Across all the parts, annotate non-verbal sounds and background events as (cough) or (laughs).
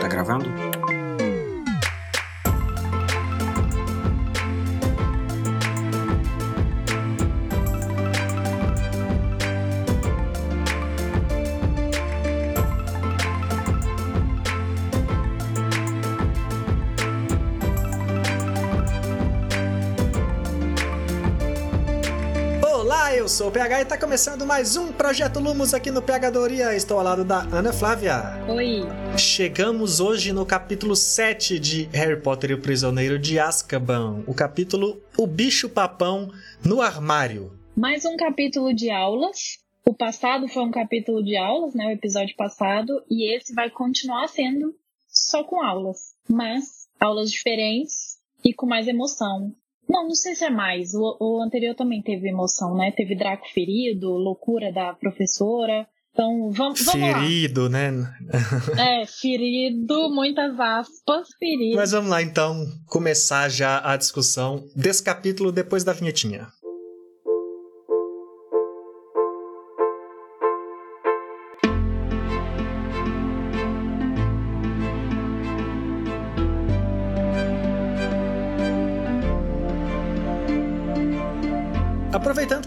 Tá gravando? Sou o PH e tá começando mais um Projeto Lumos aqui no Pegadoria. Estou ao lado da Ana Flávia. Oi. Chegamos hoje no capítulo 7 de Harry Potter e o Prisioneiro de Azkaban. O capítulo O Bicho Papão no Armário. Mais um capítulo de aulas. O passado foi um capítulo de aulas, né? O episódio passado. E esse vai continuar sendo só com aulas. Mas aulas diferentes e com mais emoção. Não, não sei se é mais. O, o anterior também teve emoção, né? Teve Draco ferido, loucura da professora. Então, vamos, vamos Ferido, lá. né? (laughs) é, ferido, muitas aspas, ferido. Mas vamos lá, então, começar já a discussão desse capítulo depois da vinhetinha.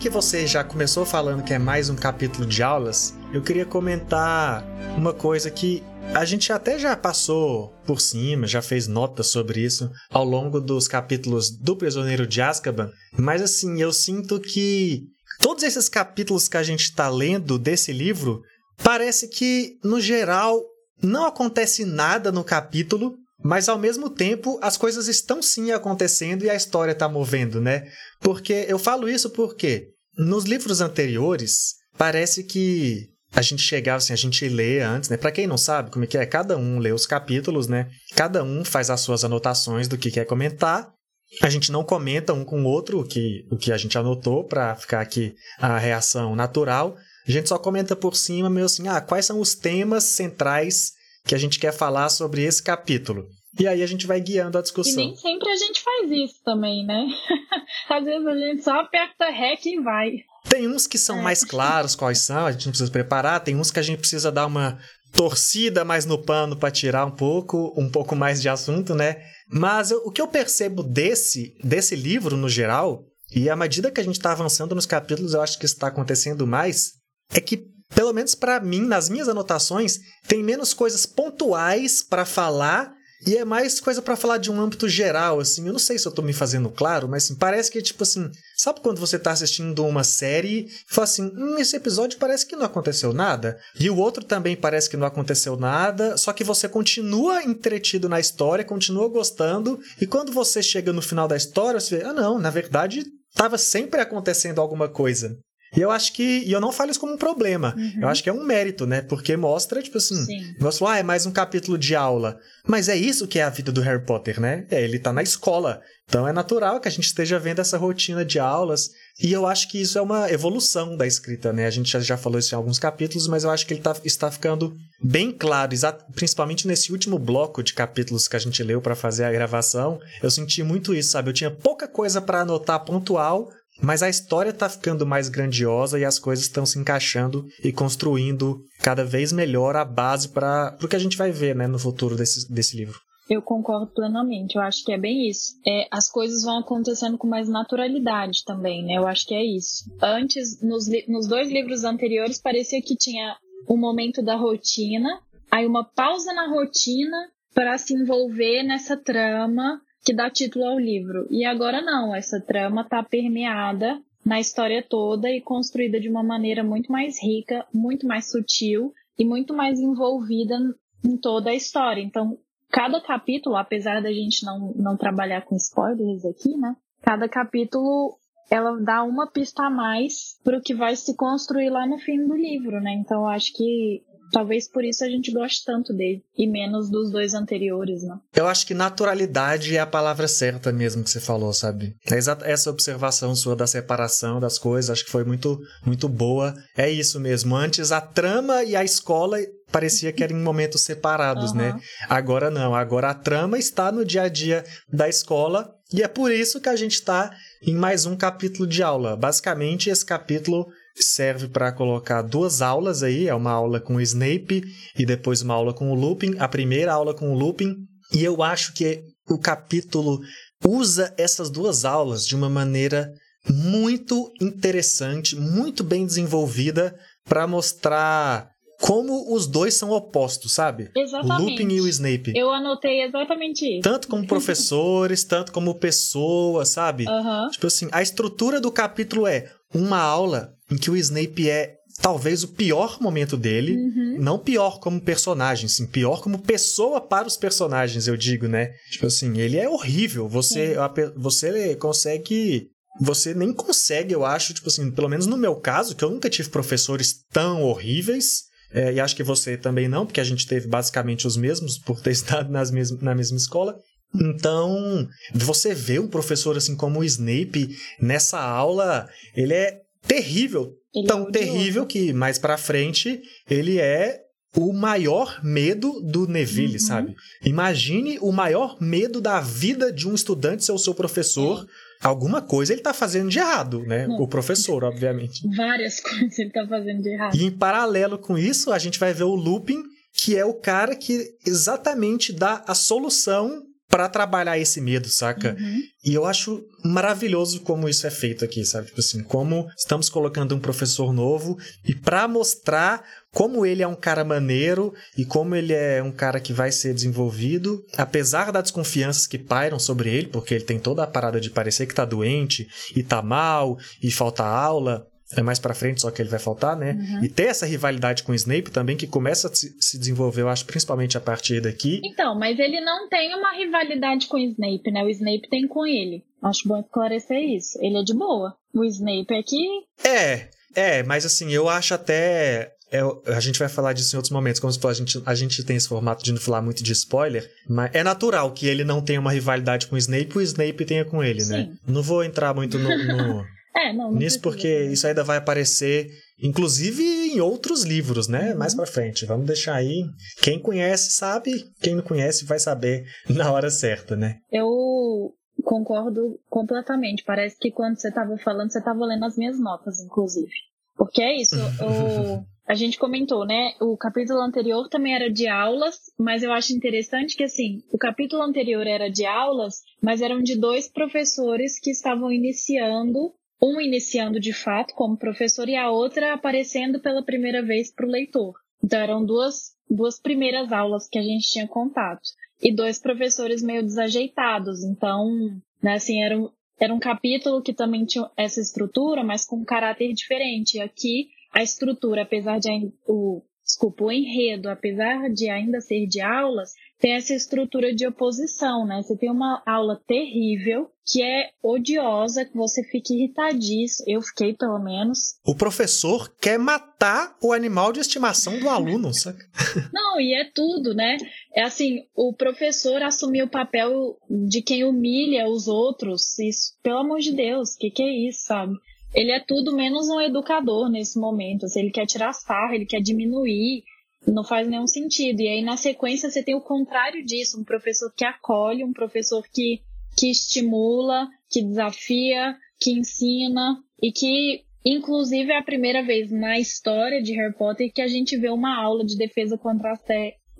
Que você já começou falando que é mais um capítulo de aulas, eu queria comentar uma coisa que a gente até já passou por cima, já fez notas sobre isso ao longo dos capítulos do Prisioneiro de Azkaban, mas assim, eu sinto que todos esses capítulos que a gente está lendo desse livro, parece que, no geral, não acontece nada no capítulo, mas ao mesmo tempo, as coisas estão sim acontecendo e a história está movendo, né? Porque eu falo isso porque nos livros anteriores parece que a gente chegava assim, a gente lê antes, né? Para quem não sabe como é que é, cada um lê os capítulos, né? Cada um faz as suas anotações do que quer comentar. A gente não comenta um com o outro o que, o que a gente anotou para ficar aqui a reação natural. A gente só comenta por cima, meio assim, ah, quais são os temas centrais que a gente quer falar sobre esse capítulo. E aí a gente vai guiando a discussão. E nem sempre a gente faz isso também, né? (laughs) Às vezes a gente só aperta REC e vai. Tem uns que são é. mais claros quais são, a gente não precisa preparar, tem uns que a gente precisa dar uma torcida mais no pano para tirar um pouco, um pouco mais de assunto, né? Mas eu, o que eu percebo desse, desse livro no geral, e à medida que a gente está avançando nos capítulos, eu acho que isso está acontecendo mais, é que pelo menos para mim, nas minhas anotações, tem menos coisas pontuais para falar e é mais coisa para falar de um âmbito geral, assim. Eu não sei se eu tô me fazendo claro, mas assim, parece que, tipo assim, sabe quando você tá assistindo uma série e fala assim, hum, esse episódio parece que não aconteceu nada, e o outro também parece que não aconteceu nada, só que você continua entretido na história, continua gostando, e quando você chega no final da história, você vê, ah, não, na verdade, tava sempre acontecendo alguma coisa. E eu acho que. E eu não falo isso como um problema. Uhum. Eu acho que é um mérito, né? Porque mostra, tipo assim. Você fala, ah, é mais um capítulo de aula. Mas é isso que é a vida do Harry Potter, né? É, ele tá na escola. Então é natural que a gente esteja vendo essa rotina de aulas. E eu acho que isso é uma evolução da escrita, né? A gente já, já falou isso em alguns capítulos, mas eu acho que ele tá, está ficando bem claro, principalmente nesse último bloco de capítulos que a gente leu para fazer a gravação. Eu senti muito isso, sabe? Eu tinha pouca coisa para anotar pontual, mas a história está ficando mais grandiosa e as coisas estão se encaixando e construindo cada vez melhor a base para o que a gente vai ver né, no futuro desse, desse livro. Eu concordo plenamente, eu acho que é bem isso. É, as coisas vão acontecendo com mais naturalidade também, né? Eu acho que é isso. Antes, nos, nos dois livros anteriores, parecia que tinha um momento da rotina, aí uma pausa na rotina para se envolver nessa trama que dá título ao livro. E agora não, essa trama está permeada na história toda e construída de uma maneira muito mais rica, muito mais sutil e muito mais envolvida em toda a história. Então, cada capítulo, apesar da gente não, não trabalhar com spoilers aqui, né? Cada capítulo ela dá uma pista a mais para o que vai se construir lá no fim do livro, né? Então, acho que Talvez por isso a gente goste tanto dele e menos dos dois anteriores, né? Eu acho que naturalidade é a palavra certa mesmo que você falou, sabe? É essa observação sua da separação das coisas, acho que foi muito, muito boa. É isso mesmo. Antes a trama e a escola parecia que eram em momentos separados, uhum. né? Agora não, agora a trama está no dia a dia da escola E é por isso que a gente está em mais um capítulo de aula. Basicamente, esse capítulo serve para colocar duas aulas aí, é uma aula com o Snape e depois uma aula com o Lupin, a primeira aula com o Lupin, e eu acho que o capítulo usa essas duas aulas de uma maneira muito interessante, muito bem desenvolvida para mostrar como os dois são opostos, sabe? Exatamente. O Lupin e o Snape. Eu anotei exatamente isso. Tanto como (laughs) professores, tanto como pessoas, sabe? Uhum. Tipo assim, a estrutura do capítulo é uma aula em que o Snape é talvez o pior momento dele, Uhum. não pior como personagem, sim, pior como pessoa para os personagens, eu digo, né? Tipo assim, ele é horrível. Você, a você consegue. Você nem consegue, eu acho, tipo assim, pelo menos no meu caso, que eu nunca tive professores tão horríveis. é, e acho que você também não, porque a gente teve basicamente os mesmos por ter (laughs) estado nas mes na mesma escola. Então, você vê um professor assim como o Snape nessa aula, ele é terrível, Ele é tão odioso. terrível que mais pra frente ele é o maior medo do Neville, Uhum. sabe? Imagine o maior medo da vida de um estudante ser o seu professor. Alguma coisa ele tá fazendo de errado, né? Não. O professor, obviamente. Várias (laughs) coisas ele tá fazendo de errado. E em paralelo com isso, a gente vai ver o Lupin, que é o cara que exatamente dá a solução pra trabalhar esse medo, saca? Uhum. E eu acho maravilhoso como isso é feito aqui, sabe? Tipo assim, como estamos colocando um professor novo e pra mostrar como ele é um cara maneiro e como ele é um cara que vai ser desenvolvido, apesar das desconfianças que pairam sobre ele, porque ele tem toda a parada de parecer que tá doente e tá mal e falta aula. É mais pra frente, só que ele vai faltar, né? Uhum. E ter essa rivalidade com o Snape também, que começa a se se desenvolver, eu acho, principalmente a partir daqui. Então, mas ele não tem uma rivalidade com o Snape, né? O Snape tem com ele. Acho bom esclarecer isso. Ele é de boa. O Snape é que. É, é, mas assim, eu acho até. é, a gente vai falar disso em outros momentos. Como se falou, a gente, a gente tem esse formato de não falar muito de spoiler, mas é natural que ele não tenha uma rivalidade com o Snape e o Snape tenha com ele, né? Sim. Não vou entrar muito no, no- (laughs) É, não. não nisso porque isso ainda vai aparecer, inclusive em outros livros, né? Uhum. Mais pra frente. Vamos deixar aí. Quem conhece sabe, quem não conhece vai saber (laughs) na hora certa, né? Eu concordo completamente. Parece que quando você estava falando, você estava lendo as minhas notas, inclusive. Porque é isso. o- (laughs) a gente comentou, né? O capítulo anterior também era de aulas, mas eu acho interessante que, assim, o capítulo anterior era de aulas, mas eram de dois professores que estavam iniciando, um iniciando de fato como professor e a outra aparecendo pela primeira vez para o leitor. Então eram duas, duas primeiras aulas que a gente tinha contato e dois professores meio desajeitados. Então, né, assim, era um, era um capítulo que também tinha essa estrutura, mas com um caráter diferente. Aqui, a estrutura, apesar de o, desculpa, o enredo, apesar de ainda ser de aulas, tem essa estrutura de oposição, né? Você tem uma aula terrível, que é odiosa, que você fica irritadíssimo. Eu fiquei, pelo menos. O professor quer matar o animal de estimação do aluno, saca? (laughs) Não, e é tudo, né? É assim, o professor assumir o papel de quem humilha os outros. Isso, pelo amor de Deus, que que é isso, sabe? Ele é tudo menos um educador nesse momento. Assim, ele quer tirar sarro, ele quer diminuir. Não faz nenhum sentido. E aí, na sequência, você tem o contrário disso: um professor que acolhe, um professor que, que estimula, que desafia, que ensina e que Inclusive, é a primeira vez na história de Harry Potter que a gente vê uma aula de defesa contra a,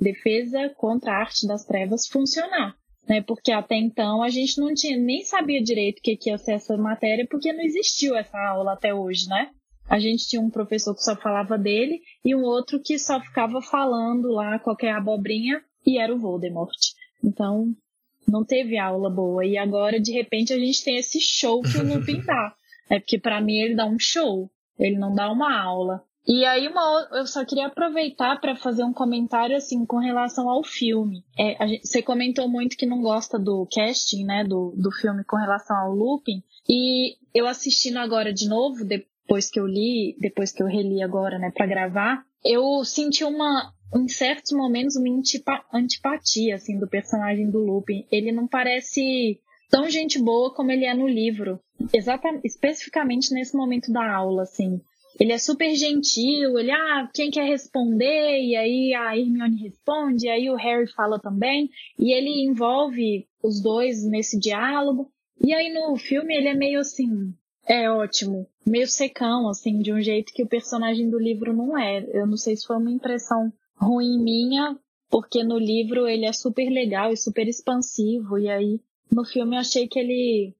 defesa contra a arte das trevas funcionar. Né? Porque até então a gente não tinha, nem sabia direito o que, que ia ser essa matéria, porque não existiu essa aula até hoje, né? A gente tinha um professor que só falava dele e um outro que só ficava falando lá qualquer abobrinha e era o Voldemort. Então, não teve aula boa. E agora, de repente, a gente tem esse show que o (laughs) Lupin dá. É porque para mim ele dá um show, ele não dá uma aula. E aí uma, eu só queria aproveitar para fazer um comentário assim com relação ao filme. É, gente- você comentou muito que não gosta do casting, né, do, do filme com relação ao Lupin. E eu assistindo agora de novo, depois que eu li, depois que eu reli agora, né, para gravar, eu senti uma em certos momentos uma antipa- antipatia assim do personagem do Lupin. Ele não parece tão gente boa como ele é no livro. Exatamente, especificamente nesse momento da aula, assim. Ele é super gentil, ele, ah, quem quer responder? E aí a Hermione responde, e aí o Harry fala também. E ele envolve os dois nesse diálogo. E aí no filme ele é meio assim, é ótimo, meio secão, assim, de um jeito que o personagem do livro não é. Eu não sei se foi uma impressão ruim minha, porque no livro ele é super legal e super expansivo, e aí no filme eu achei que ele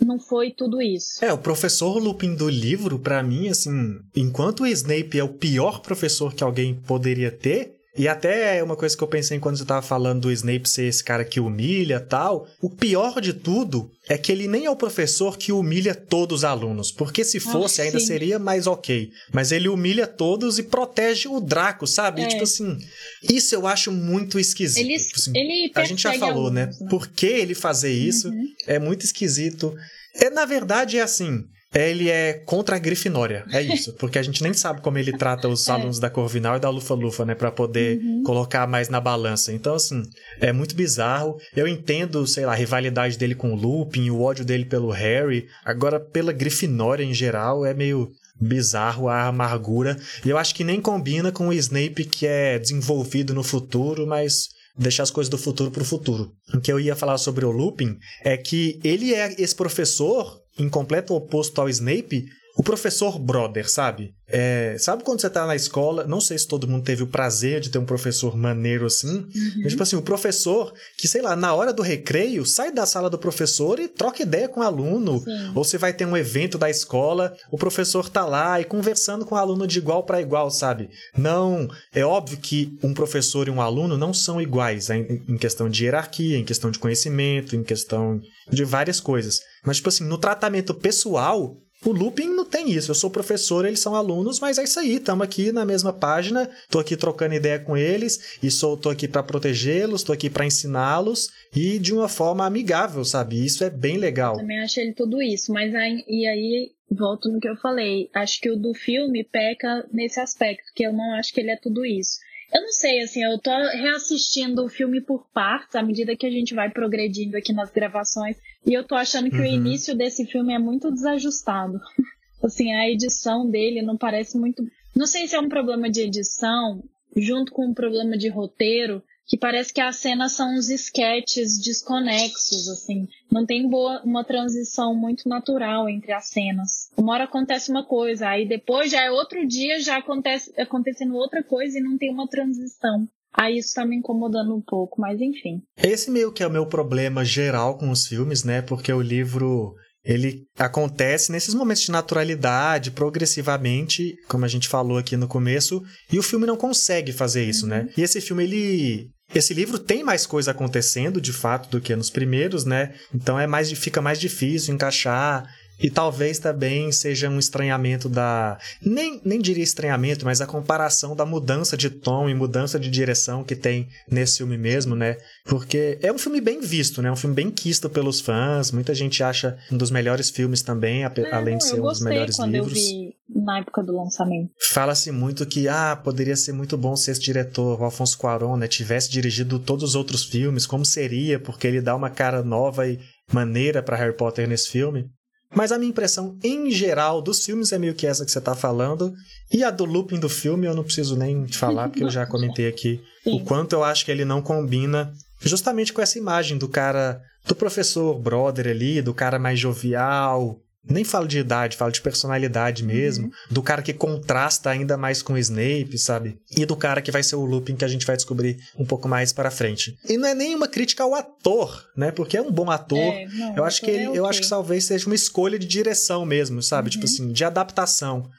não foi tudo isso. É, o professor Lupin do livro, para mim, assim, enquanto o Snape é o pior professor que alguém poderia ter, e até uma coisa que eu pensei quando você tava falando do Snape ser esse cara que humilha tal. O pior de tudo é que ele nem é o professor que humilha todos os alunos. Porque se fosse, ah, ainda seria mais ok. Mas ele humilha todos e protege o Draco, sabe? É. Tipo assim, isso eu acho muito esquisito. Ele, tipo assim, ele a gente já falou, né? né? Por que ele fazer isso? Uhum. É muito esquisito. É, na verdade, é assim ele é contra a Grifinória. É isso. (laughs) Porque a gente nem sabe como ele trata os é. alunos da Corvinal e da Lufa-Lufa, né? Pra poder uhum. colocar mais na balança. Então, assim, é muito bizarro. Eu entendo, sei lá, a rivalidade dele com o Lupin, o ódio dele pelo Harry. Agora, pela Grifinória em geral, é meio bizarro a amargura. E eu acho que nem combina com o Snape que é desenvolvido no futuro, mas deixar as coisas do futuro para o futuro. O que eu ia falar sobre o Lupin é que ele é esse professor em completo oposto ao Snape, o professor brother, sabe? É, sabe quando você tá na escola? Não sei se todo mundo teve o prazer de ter um professor maneiro assim. Uhum. Mas, tipo assim, o professor que, sei lá, na hora do recreio, sai da sala do professor e troca ideia com o aluno. Sim. Ou você vai ter um evento da escola, o professor tá lá e conversando com o aluno de igual para igual, sabe? Não. É óbvio que um professor e um aluno não são iguais em questão de hierarquia, em questão de conhecimento, em questão de várias coisas. Mas, tipo assim, no tratamento pessoal, o Lupin não tem isso. Eu sou professor, eles são alunos, mas é isso aí. Estamos aqui na mesma página. Estou aqui trocando ideia com eles e sou tô aqui para protegê-los, estou aqui para ensiná-los e de uma forma amigável, sabe? Isso é bem legal. Também achei ele tudo isso, mas aí, e aí volto no que eu falei. Acho que o do filme peca nesse aspecto, que eu não acho que ele é tudo isso. Eu não sei, assim, eu tô reassistindo o filme por partes à medida que a gente vai progredindo aqui nas gravações. E eu tô achando que uhum. o início desse filme é muito desajustado. (laughs) assim, a edição dele não parece muito. Não sei se é um problema de edição, junto com um problema de roteiro, que parece que as cenas são uns esquetes desconexos, assim. Não tem boa, uma transição muito natural entre as cenas. Uma hora acontece uma coisa, aí depois já é outro dia, já acontece acontecendo outra coisa e não tem uma transição. Aí isso tá me incomodando um pouco, mas enfim. Esse meio que é o meu problema geral com os filmes, né? Porque o livro ele acontece nesses momentos de naturalidade, progressivamente, como a gente falou aqui no começo, e o filme não consegue fazer isso, né? uhum. né? E esse filme ele esse livro tem mais coisa acontecendo, de fato, do que nos primeiros, né? Então é mais fica mais difícil encaixar e talvez também seja um estranhamento da. Nem, nem diria estranhamento, mas a comparação da mudança de tom e mudança de direção que tem nesse filme mesmo, né? Porque é um filme bem visto, né? Um filme bem quisto pelos fãs. Muita gente acha um dos melhores filmes também, é, além de ser um dos melhores quando livros. Eu vi na época do lançamento. Fala-se muito que, ah, poderia ser muito bom se esse diretor, o Alfonso Cuarón, né, tivesse dirigido todos os outros filmes, como seria, porque ele dá uma cara nova e maneira para Harry Potter nesse filme. Mas a minha impressão em geral dos filmes é meio que essa que você tá falando. E a do looping do filme eu não preciso nem falar, porque eu já comentei aqui o quanto eu acho que ele não combina justamente com essa imagem do cara, do professor brother ali, do cara mais jovial, nem falo de idade, falo de personalidade mesmo. Uhum. Do cara que contrasta ainda mais com o Snape, sabe? E do cara que vai ser o Lupin que a gente vai descobrir um pouco mais para frente. E não é nem uma crítica ao ator, né? Porque é um bom ator. É, não, eu acho que ele, é okay. eu acho que talvez seja uma escolha de direção mesmo, sabe? Tipo uhum. Tipo assim, de adaptação.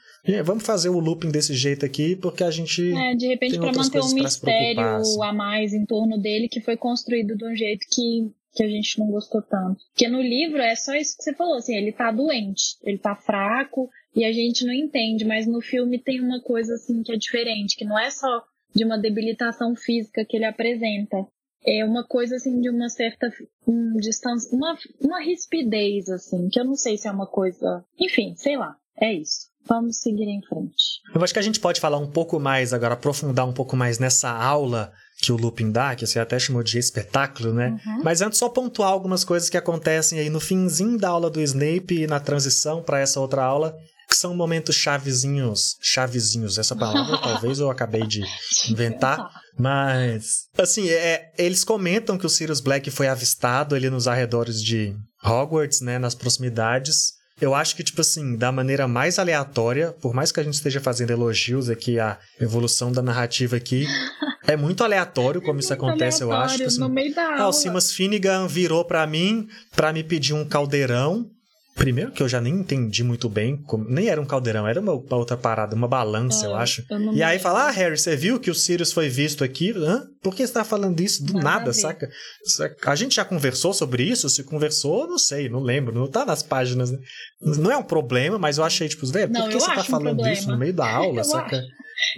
Vamos fazer o looping desse jeito aqui, porque a gente. É, de repente, para manter um mistério assim. a mais em torno dele que foi construído de um jeito que que a gente não gostou tanto. Porque no livro é só isso que você falou, assim, ele tá doente, ele tá fraco e a gente não entende, mas no filme tem uma coisa assim que é diferente, que não é só de uma debilitação física que ele apresenta. É uma coisa assim de uma certa um, distância, uma, uma rispidez, assim, que eu não sei se é uma coisa. Enfim, sei lá. É isso. Vamos seguir em frente. Eu acho que a gente pode falar um pouco mais agora, aprofundar um pouco mais nessa aula que o Lupin dá, que você até chamou de espetáculo, né? Uhum. Mas antes só pontuar algumas coisas que acontecem aí no finzinho da aula do Snape e na transição para essa outra aula, que são momentos chavezinhos, chavezinhos, essa palavra (laughs) talvez eu acabei de inventar, mas assim, é, eles comentam que o Sirius Black foi avistado ali nos arredores de Hogwarts, né, nas proximidades. Eu acho que, tipo assim, da maneira mais aleatória, por mais que a gente esteja fazendo elogios aqui à evolução da narrativa aqui, (laughs) é muito aleatório como isso acontece, eu acho. Tipo assim, no meio da aula. Ah, o Simas Finnegan virou para mim para me pedir um caldeirão Primeiro que eu já nem entendi muito bem, como, nem era um caldeirão, era uma, uma outra parada, uma balança, É, eu acho. eu e aí fala, ah, Harry, você viu que o Sirius foi visto aqui? Hã? Por que você tá falando isso do Nada nada, saca? Saca? A gente já conversou sobre isso? Se conversou, não sei, não lembro, não tá nas páginas. né? Não é um problema, mas eu achei, tipo, velho, por que você tá acho um falando isso no meio da (laughs) aula, Eu saca? acho.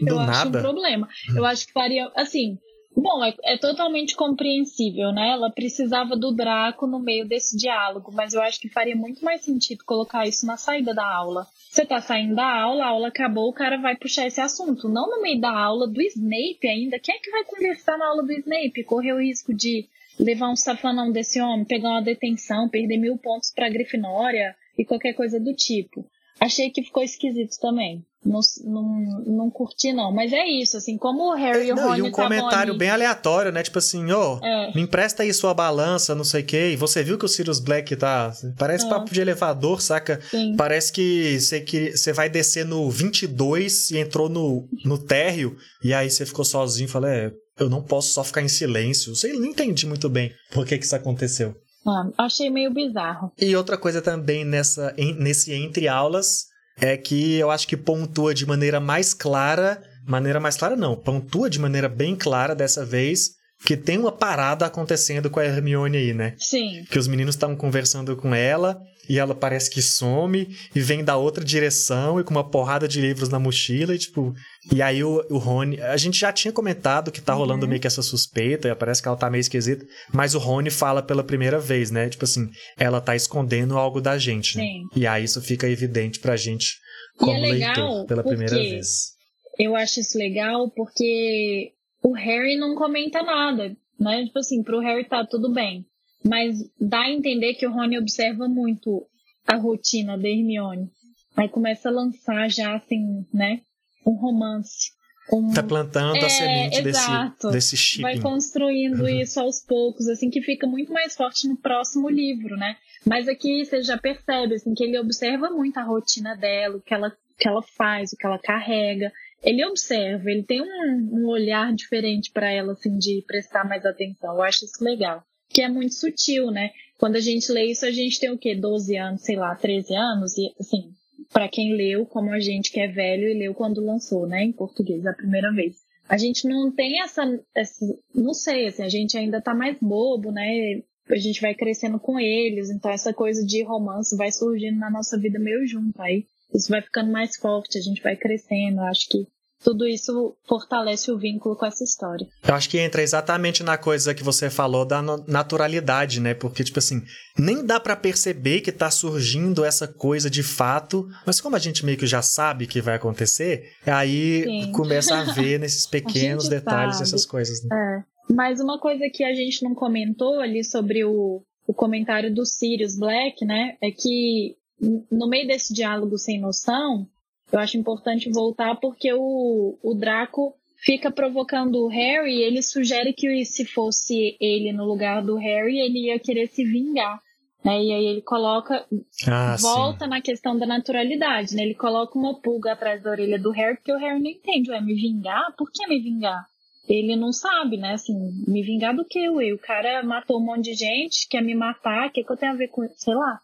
Do eu acho um nada. Problema. (laughs) Eu acho que faria, assim, bom, é, é totalmente compreensível, né? Ela precisava do Draco no meio desse diálogo, mas eu acho que faria muito mais sentido colocar isso na saída da aula. Você tá saindo da aula, a aula acabou, o cara vai puxar esse assunto, não no meio da aula do Snape ainda. Quem é que vai conversar na aula do Snape? Correr o risco de levar um safanão desse homem, pegar uma detenção, perder mil pontos pra Grifinória e qualquer coisa do tipo. Achei que ficou esquisito também. Não, não, não curti, não. Mas é isso, assim, como o Harry e o Rony e um comentário ali- bem aleatório, né? Tipo assim, ô, É. me empresta aí sua balança, não sei o quê. E você viu que o Sirius Black tá. Parece É. papo de elevador, saca? Sim. Parece que você, que você vai descer no 22 e entrou no, no térreo. E aí você ficou sozinho e falou: é, eu não posso só ficar em silêncio. Sei, não entendi muito bem por que, que isso aconteceu. Ah, achei meio bizarro. E outra coisa também nessa, nesse entre aulas é que eu acho que pontua de maneira mais clara, maneira mais clara não, pontua de maneira bem clara dessa vez que tem uma parada acontecendo com a Hermione aí, né? Sim. Que os meninos estavam conversando com ela e ela parece que some e vem da outra direção e com uma porrada de livros na mochila e tipo, e aí o, o Rony, a gente já tinha comentado que tá rolando Uhum. meio que essa suspeita, e parece que ela tá meio esquisita, mas o Rony fala pela primeira vez, né? Tipo assim, ela tá escondendo algo da gente, né? Sim. E aí isso fica evidente pra gente E como é legal leitor pela primeira vez. Eu acho isso legal porque o Harry não comenta nada, né? Tipo assim, pro Harry tá tudo bem. Mas dá a entender que o Rony observa muito a rotina da Hermione. Aí começa a lançar já, assim, né? Um romance. Um... Tá plantando É, a semente desse, exato. desse vai shipping. construindo Uhum. isso aos poucos, assim, que fica muito mais forte no próximo livro, né? Mas aqui você já percebe, assim, que ele observa muito a rotina dela, o que ela, o que ela faz, o que ela carrega. Ele observa, ele tem um, um olhar diferente para ela, assim, de prestar mais atenção. Eu acho isso legal. Que é muito sutil, né? Quando a gente lê isso, a gente tem o quê? 12 anos, sei lá, 13 anos, e assim, para quem leu, como a gente que é velho e leu quando lançou, né, em português a primeira vez. A gente não tem essa, essa não sei, assim, a gente ainda tá mais bobo, né? A gente vai crescendo com eles, então essa coisa de romance vai surgindo na nossa vida meio junto aí. Isso vai ficando mais forte, a gente vai crescendo, eu acho que tudo isso fortalece o vínculo com essa história. Eu acho que entra exatamente na coisa que você falou da naturalidade, né? Porque, tipo assim, nem dá pra perceber que tá surgindo essa coisa de fato, mas como a gente meio que já sabe que vai acontecer, aí Sim. começa a ver (laughs) nesses pequenos detalhes sabe. essas coisas, né? É. Mas uma coisa que a gente não comentou ali sobre o, o comentário do Sirius Black, né? É que no meio desse diálogo sem noção, eu acho importante voltar porque o, o Draco fica provocando o Harry e ele sugere que se fosse ele no lugar do Harry, ele ia querer se vingar. Né? E aí ele coloca, Ah, volta na questão da naturalidade, né? Ele coloca uma pulga atrás da orelha do Harry, porque o Harry não entende, ué, me vingar? Por que me vingar? Ele não sabe, né? Assim, me vingar do que, ué? O cara matou um monte de gente, quer me matar, o que, que eu tenho a ver com Sei lá.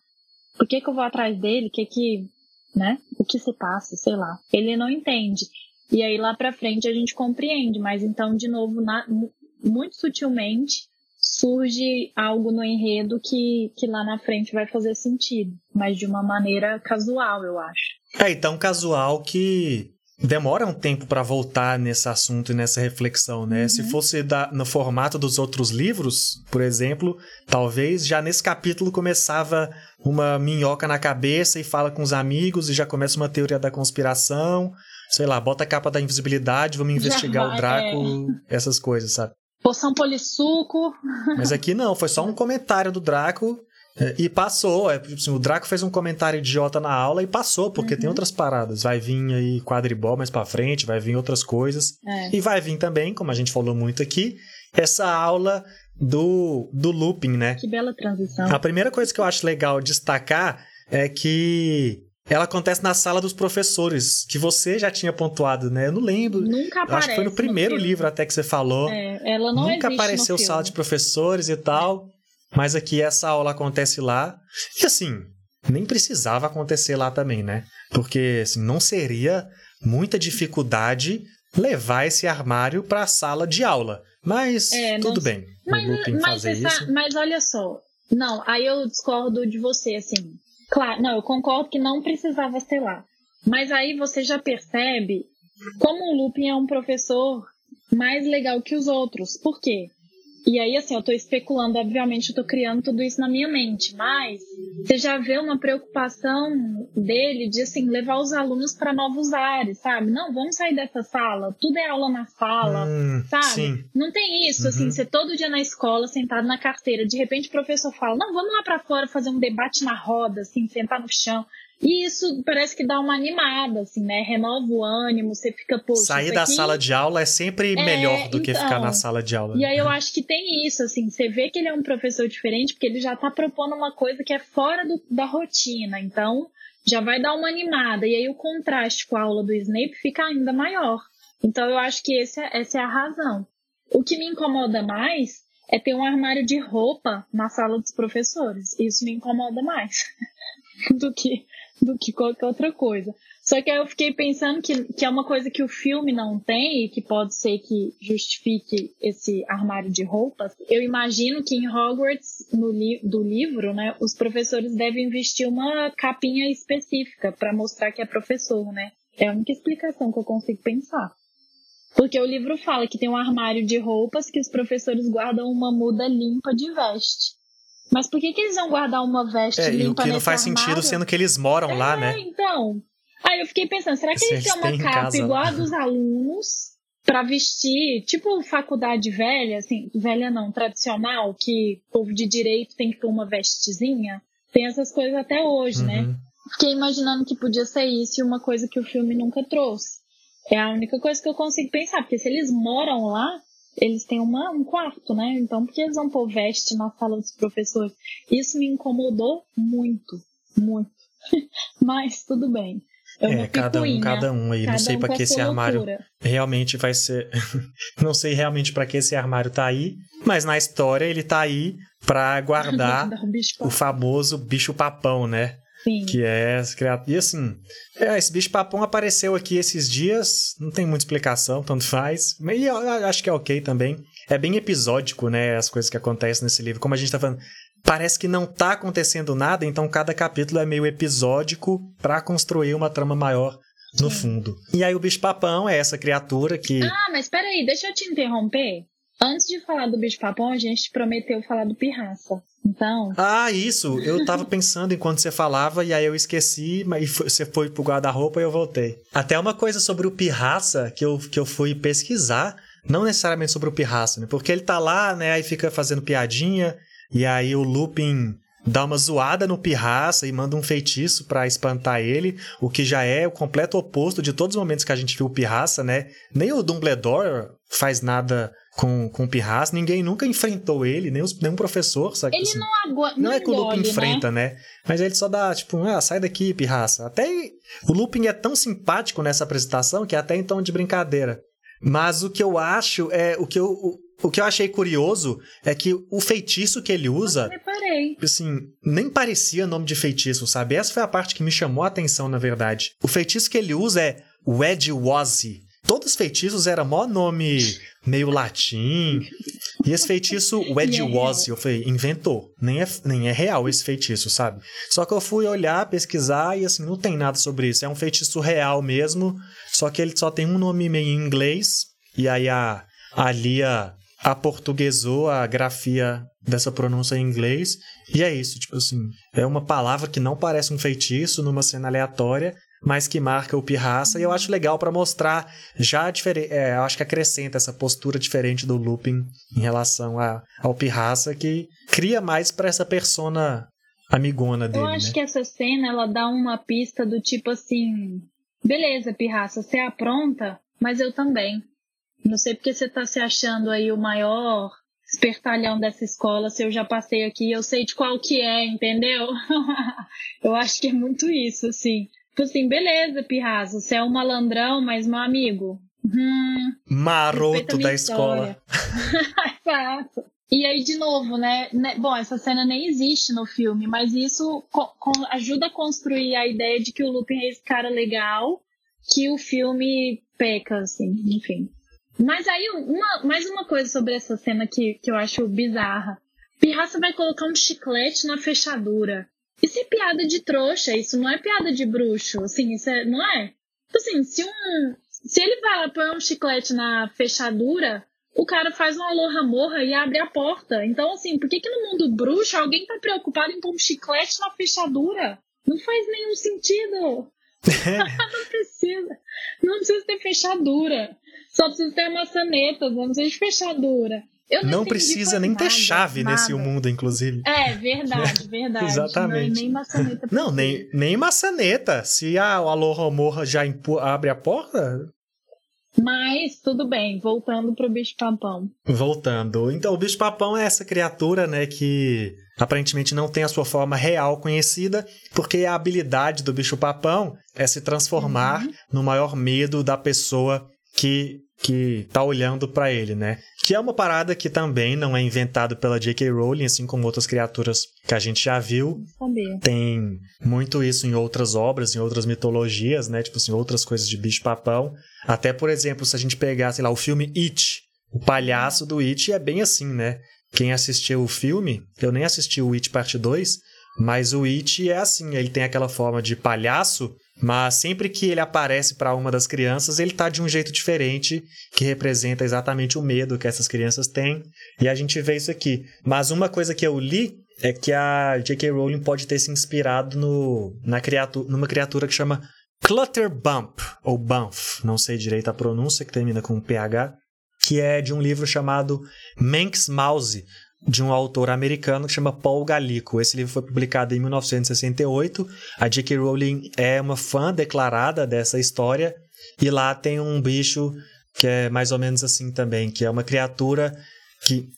Por que, que eu vou atrás dele? Que que, né? O que se passa? Sei lá. Ele não entende. E aí lá pra frente a gente compreende, mas então, de novo, na- mu- muito sutilmente, surge algo no enredo que, que lá na frente vai fazer sentido, mas de uma maneira casual, eu acho. É, então casual que demora um tempo pra voltar nesse assunto e nessa reflexão, né? Se fosse da- no formato dos outros livros, por exemplo, talvez já nesse capítulo começava uma minhoca na cabeça e fala com os amigos e já começa uma teoria da conspiração, sei lá, bota a capa da invisibilidade, vamos investigar o vai, Draco, essas coisas, sabe? Poção polissuco, Mas aqui não, foi só um comentário do Draco É, e passou, é, tipo assim, o Draco fez um comentário idiota na aula e passou, porque Uhum. tem outras paradas. Vai vir aí quadribol mais pra frente, vai vir outras coisas. É. E vai vir também, como a gente falou muito aqui, essa aula do, do looping, né? Que bela transição. A primeira coisa que eu acho legal destacar é que ela acontece na sala dos professores, que você já tinha pontuado, né? Eu não lembro. Nunca Eu aparece. acho que foi no primeiro filme. livro até que você falou. É, ela não Nunca apareceu no sala de professores e tal. Mas aqui essa aula acontece lá. E assim, nem precisava acontecer lá também, né? Porque assim, não seria muita dificuldade levar esse armário para a sala de aula. Mas É, tudo não- bem. Mas, o mas, fazer isso. mas olha só. Não, aí eu discordo de você, assim. Claro, não, eu concordo que não precisava ser lá. Mas aí você já percebe como o Lupin é um professor mais legal que os outros. Por quê? E aí, assim, eu tô especulando, obviamente, eu tô criando tudo isso na minha mente, mas você já vê uma preocupação dele de, assim, levar os alunos para novos ares, sabe? Não, vamos sair dessa sala, tudo é aula na sala, Hum, sabe? Sim. Não tem isso, assim, Uhum. você todo dia na escola, sentado na carteira, de repente o professor fala, não, vamos lá pra fora fazer um debate na roda, assim, sentar no chão. E isso parece que dá uma animada, assim, né? Renova o ânimo, você fica, pô, Sair da aqui- sala de aula é sempre É, melhor do que então. ficar na sala de aula. E aí eu (laughs) acho que tem isso, assim, você vê que ele é um professor diferente, porque ele já tá propondo uma coisa que é fora do- da rotina, então já vai dar uma animada. E aí o contraste com a aula do Snape fica ainda maior. Então eu acho que esse é- essa é a razão. O que me incomoda mais é ter um armário de roupa na sala dos professores. Isso me incomoda mais (laughs) do que, do que qualquer outra coisa. Só que aí eu fiquei pensando que, que é uma coisa que o filme não tem e que pode ser que justifique esse armário de roupas. Eu imagino que em Hogwarts, no li do livro, né, os professores devem vestir uma capinha específica para mostrar que é professor, né? É a única explicação que eu consigo pensar. Porque o livro fala que tem um armário de roupas que os professores guardam uma muda limpa de veste. Mas por que, que eles vão guardar uma veste É, limpa e o que não faz sentido armário? sendo que eles moram lá, É, né? então. Aí eu fiquei pensando, será que Se eles eles têm uma capa casa, igual a né? dos (laughs) alunos pra vestir, tipo faculdade velha, assim, velha não, tradicional, que o povo de direito tem que ter uma vestezinha? Tem essas coisas até hoje, né? Uhum. Fiquei imaginando que podia ser isso e uma coisa que o filme nunca trouxe. É a única coisa que eu consigo pensar, porque se eles moram lá, eles têm uma, um quarto, né? Então por que eles vão pôr veste na sala dos professores? Isso me incomodou muito, muito. (laughs) Mas tudo bem. É É, cada um, picuinha. cada um aí. não Cada sei um pra com a que esse armário loucura. realmente vai ser. (laughs) não sei realmente pra que esse armário tá aí, mas na história ele tá aí pra guardar (laughs) o famoso bicho papão, né? Sim. Que é essa criatura. E assim, é, esse bicho papão apareceu aqui esses dias, não tem muita explicação, tanto faz. Mas eu acho que é ok também. É bem episódico, né? As coisas que acontecem nesse livro. Como a gente tá falando, parece que não tá acontecendo nada, então cada capítulo é meio episódico pra construir uma trama maior no Sim. fundo. E aí o bicho papão é essa criatura que. Ah, mas peraí, deixa eu te interromper. Antes de falar do bicho papão, a gente prometeu falar do pirraça. Então, Ah, isso! Eu tava pensando enquanto você falava e aí eu esqueci, mas você foi pro guarda-roupa e eu voltei. Até uma coisa sobre o Pirraça que eu, que eu fui pesquisar, não necessariamente sobre o Pirraça, né? Porque ele tá lá, né? Aí fica fazendo piadinha, e aí o Lupin dá uma zoada no Pirraça e manda um feitiço pra espantar ele, o que já é o completo oposto de todos os momentos que a gente viu o Pirraça, né? Nem o Dumbledore faz nada com, com o Pirraça, ninguém nunca enfrentou ele, nem os, nenhum professor, sabe? ele assim. não aguenta. Não é que o Lupin engole, enfrenta, né? Mas ele só dá, tipo, ah, sai daqui, pirraça. Até o Lupin é tão simpático nessa apresentação que é até então de brincadeira. Mas o que eu acho é. O que eu, o, o que eu achei curioso é que o feitiço que ele Né? usa, Reparei. assim, nem parecia nome de feitiço, sabe? Essa foi a parte que me chamou a atenção, na verdade. O feitiço que ele usa é Wedwazzy. Todos os feitiços eram mó nome meio latim. E esse feitiço, o (laughs) Ed é Wazzy, eu falei, inventou. Nem é, nem é real esse feitiço, sabe? Só que eu fui olhar, pesquisar e assim, não tem nada sobre isso. É um feitiço real mesmo, só que ele só tem um nome meio em inglês. E aí a, a Lia aportuguesou a grafia dessa pronúncia em inglês. E é isso, tipo assim, é uma palavra que não parece um feitiço numa cena aleatória, mas que marca o pirraça. E eu acho legal pra mostrar já diferente. É, eu acho que acrescenta essa postura diferente do Lupin em relação a, ao pirraça, que cria mais pra essa persona amigona dele. Eu acho né? que essa cena ela dá uma pista do tipo assim: beleza, pirraça, você apronta, mas eu também. Não sei porque você tá se achando aí o maior espertalhão dessa escola, se eu já passei aqui, eu sei de qual que é, entendeu? (laughs) eu acho que é muito isso, assim. Tipo assim, beleza, pirraça, você é um malandrão, mas meu amigo. Hum, Maroto da escola. (laughs) Exato. E aí, de novo, né, né? Bom, essa cena nem existe no filme, mas isso ajuda a construir a ideia de que o Lupin é esse cara legal, que o filme peca, assim, enfim. Mas aí, uma, mais uma coisa sobre essa cena que, que eu acho bizarra. Pirraça vai colocar um chiclete na fechadura. Isso é piada de trouxa, isso não é piada de bruxo, assim, isso é, não é? Tipo Assim, se um, se ele vai lá pôr um chiclete na fechadura, o cara faz um alô morra e abre a porta. Então, assim, por que, que no mundo bruxo alguém tá preocupado em pôr um chiclete na fechadura? Não faz nenhum sentido. (laughs) (laughs) não precisa. Não precisa ter fechadura. Só precisa ter maçanetas, não precisa de fechadura. Não precisa nem ter nada, chave nesse nada. mundo, inclusive. É, verdade, (laughs) verdade. Exatamente. Não, nem maçaneta. Não, nem, nem maçaneta. Se a o Aloha Morra já abre a porta, Mas, tudo bem, voltando pro bicho papão. Voltando. Então, o bicho-papão é essa criatura, né, que aparentemente não tem a sua forma real conhecida, porque a habilidade do bicho-papão é se transformar no maior medo da pessoa que que tá olhando pra ele, né? Que é uma parada que também não é inventado pela J.K. Rowling, assim como outras criaturas que a gente já viu. Tem muito isso em outras obras, em outras mitologias, né? Tipo assim, outras coisas de bicho-papão. Até, por exemplo, se a gente pegar, sei lá, o filme It, o palhaço do It é bem assim, né? Quem assistiu o filme, eu nem assisti o It Parte 2, mas o It é assim, ele tem aquela forma de palhaço, mas sempre que ele aparece para uma das crianças, ele tá de um jeito diferente, que representa exatamente o medo que essas crianças têm. E a gente vê isso aqui. Mas uma coisa que eu li é que a J.K. Rowling pode ter se inspirado no, na criatura, numa criatura que chama Clutterbump, ou Bump, não sei direito a pronúncia, que termina com PH, que é de um livro chamado Manx Mouse, de um autor americano que chama Paul Gallico. Esse livro foi publicado em 1968. A J.K. Rowling é uma fã declarada dessa história, e lá tem um bicho que é mais ou menos assim também, que é uma criatura que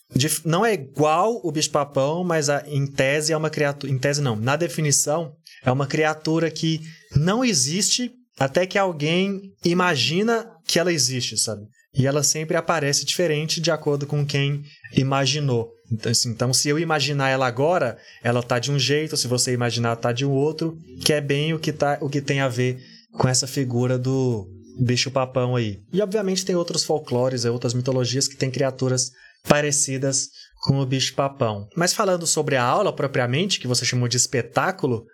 não é igual o bicho-papão, mas a- em tese é uma criatura. Em tese não, na definição, é uma criatura que não existe até que alguém imagina que ela existe, sabe? E ela sempre aparece diferente de acordo com quem imaginou. Então, assim, então, se eu imaginar ela agora, ela tá de um jeito, se você imaginar, tá de um outro, que é bem o que, tá, o que tem a ver com essa figura do bicho-papão aí. E, obviamente, tem outros folclores, e outras mitologias que têm criaturas parecidas com o bicho-papão. Mas falando sobre a aula propriamente, que você chamou de espetáculo,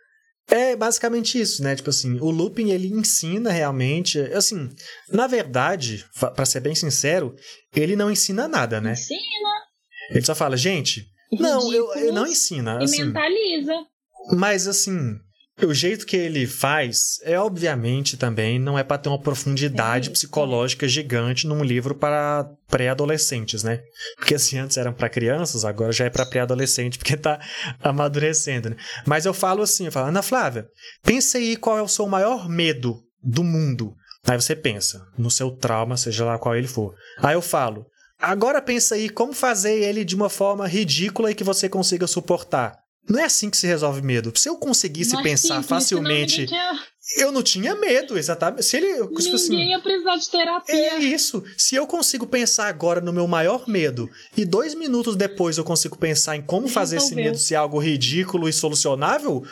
é basicamente isso, né? Tipo assim, o Lupin ele ensina realmente, assim, na verdade, pra ser bem sincero, ele não ensina nada, né? Ensina, Ele só fala, gente, não, eu, eu não ensina, E assim, mentaliza. mas assim, o jeito que ele faz é obviamente também não é pra ter uma profundidade É, psicológica gigante num livro para pré-adolescentes, né? Porque assim antes eram pra crianças, agora já é pra pré-adolescente porque tá amadurecendo, né? Mas eu falo assim, eu falo, Ana Flávia, pensa aí qual é o seu maior medo do mundo. Aí você pensa no seu trauma, seja lá qual ele for. Aí eu falo, agora pensa aí como fazer ele de uma forma ridícula e que você consiga suportar. Não é assim que se resolve medo. Se eu conseguisse é pensar simples, facilmente, eu não tinha medo, exatamente. Se ele, tipo assim, ninguém ia precisar de é terapia. isso. Se eu consigo pensar agora no meu maior medo e dois minutos depois eu consigo pensar em como fazer esse Resolveu. medo ser algo ridículo e solucionável,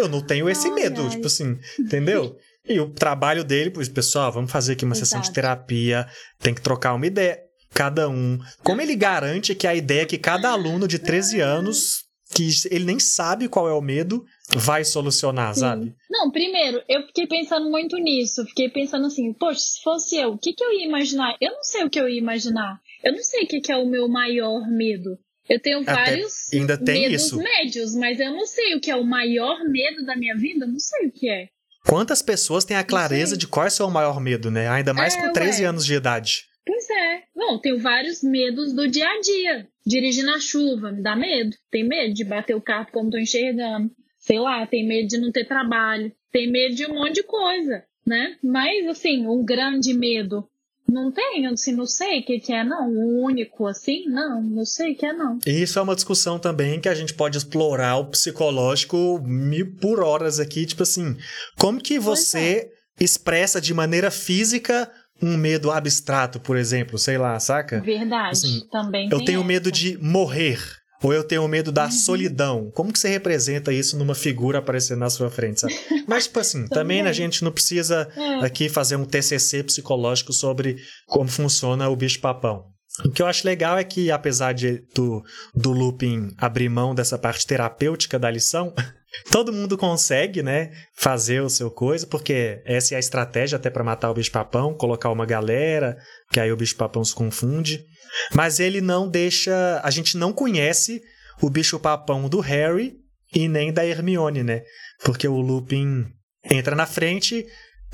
eu não tenho esse Ai, medo. ai. Tipo assim, entendeu? E o trabalho dele, pois, pessoal, vamos fazer aqui uma sessão de Exato. terapia, tem que trocar uma ideia. Cada um. Como ele garante que a ideia é que cada aluno de 13 anos, que ele nem sabe qual é o medo, vai solucionar, Sim. sabe? Não, primeiro, eu fiquei pensando muito nisso. Fiquei pensando assim, poxa, se fosse eu, o que, que eu ia imaginar? Eu não sei o que eu ia imaginar. Eu não sei o que, que é o meu maior medo. Eu tenho Até vários ainda tem medos isso. médios, mas eu não sei o que é o maior medo da minha vida. Eu não sei o que é. Quantas pessoas têm a clareza de qual é o seu maior medo, né? Ainda mais É, com 13 ué. anos de idade. Pois é. Não, tenho vários medos do dia a dia. Dirigir na chuva, me dá medo. Tem medo de bater o carro como tô enxergando. sei lá, tem medo de não ter trabalho, tem medo de um monte de coisa, né? Mas, assim, um grande medo não tenho, assim, não sei o que, que é, não. O único, assim, não, não sei o que é, não. E isso é uma discussão também que a gente pode explorar o psicológico mil por horas aqui, tipo assim, como que você é. expressa de maneira física um medo abstrato, por exemplo, sei lá, saca? Verdade, assim, também. Eu tenho essa. medo de morrer. Ou eu tenho medo da uhum. solidão. Como que você representa isso numa figura aparecendo na sua frente, sabe? (laughs) Mas, tipo assim, também a gente não precisa é. aqui fazer um TCC psicológico sobre como funciona o bicho-papão. O que eu acho legal é que, apesar de, do, do Lupin abrir mão dessa parte terapêutica da lição, (laughs) todo mundo consegue, né, fazer o seu coisa, porque essa é a estratégia até para matar o bicho-papão, colocar uma galera, que aí o bicho-papão se confunde. Mas ele não deixa. A gente não conhece o bicho-papão do Harry e nem da Hermione, né? Porque o Lupin entra na frente,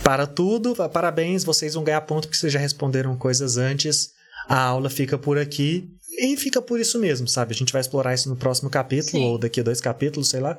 para tudo, parabéns, vocês vão ganhar ponto que vocês já responderam coisas antes. A aula fica por aqui e fica por isso mesmo, sabe? A gente vai explorar isso no próximo capítulo Sim. ou daqui a dois capítulos, sei lá.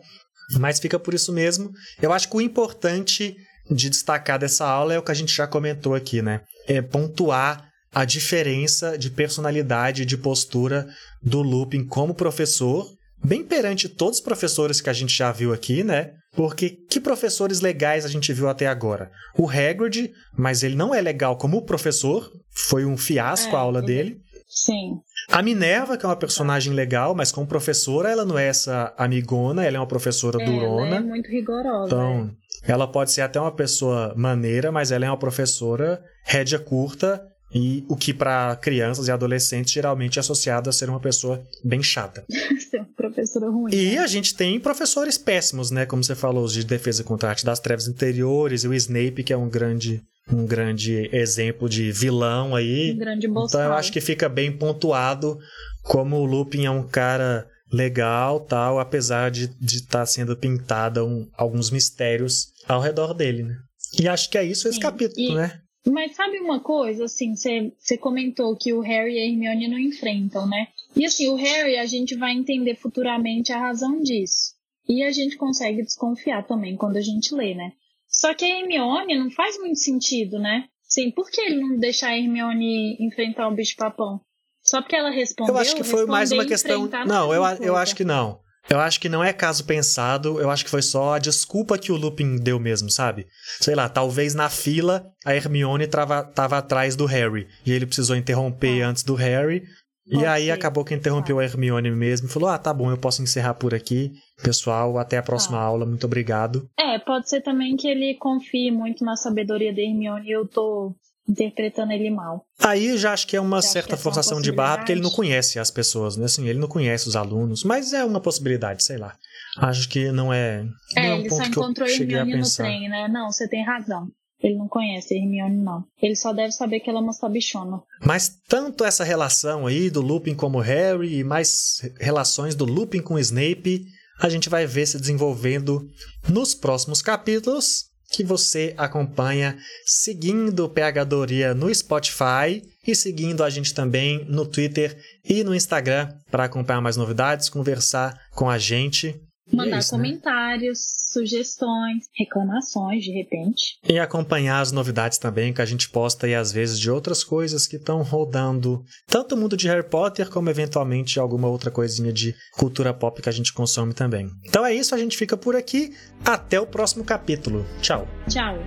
Mas fica por isso mesmo. Eu acho que o importante de destacar dessa aula é o que a gente já comentou aqui, né? É pontuar a diferença de personalidade e de postura do Lupin como professor, bem perante todos os professores que a gente já viu aqui, né? Porque que professores legais a gente viu até agora? O Hagrid, mas ele não é legal como professor, foi um fiasco é, a aula dele. Sim. A Minerva, que é uma personagem legal, mas como professora, ela não é essa amigona, ela é uma professora é, durona. Ela é muito rigorosa. Então, é. ela pode ser até uma pessoa maneira, mas ela é uma professora rédea curta e o que para crianças e adolescentes geralmente é associado a ser uma pessoa bem chata. (laughs) professora ruim. E né? a gente tem professores péssimos, né? Como você falou, os de defesa contra a arte das trevas interiores, e o Snape, que é um grande um grande exemplo de vilão aí. Um grande Então eu acho que fica bem pontuado como o Lupin é um cara legal, tal, apesar de estar tá sendo pintada um, alguns mistérios ao redor dele, né? E acho que é isso esse Sim. capítulo, e, né? Mas sabe uma coisa, assim, você comentou que o Harry e a Hermione não enfrentam, né? E assim, o Harry a gente vai entender futuramente a razão disso. E a gente consegue desconfiar também quando a gente lê, né? Só que a Hermione não faz muito sentido, né? Sim, por que ele não deixar a Hermione enfrentar o bicho-papão? Só porque ela respondeu? Eu acho que foi mais uma questão. Não, eu, eu acho que não. Eu acho que não é caso pensado, eu acho que foi só a desculpa que o Lupin deu mesmo, sabe? Sei lá, talvez na fila a Hermione tava, tava atrás do Harry e ele precisou interromper ah. antes do Harry. Pode e aí ser. acabou que interrompeu a Hermione mesmo e falou: Ah, tá bom, eu posso encerrar por aqui. Pessoal, até a próxima ah. aula, muito obrigado. É, pode ser também que ele confie muito na sabedoria da Hermione e eu tô interpretando ele mal. Aí já acho que é uma certa é forçação de barra, porque ele não conhece as pessoas, né? Assim, ele não conhece os alunos, mas é uma possibilidade, sei lá. Acho que não é. É, não é um ele só encontrou Hermione no trem, né? Não, você tem razão. Ele não conhece a Hermione, não. Ele só deve saber que ela é uma sabichona. Mas tanto essa relação aí do Lupin como Harry e mais relações do Lupin com Snape, a gente vai ver se desenvolvendo nos próximos capítulos que você acompanha seguindo o Pegadoria no Spotify e seguindo a gente também no Twitter e no Instagram para acompanhar mais novidades, conversar com a gente. Mandar é isso, né? comentários, né? sugestões, reclamações, de repente. E acompanhar as novidades também que a gente posta e às vezes de outras coisas que estão rodando, tanto o mundo de Harry Potter como eventualmente alguma outra coisinha de cultura pop que a gente consome também. Então é isso, a gente fica por aqui. Até o próximo capítulo. Tchau. Tchau.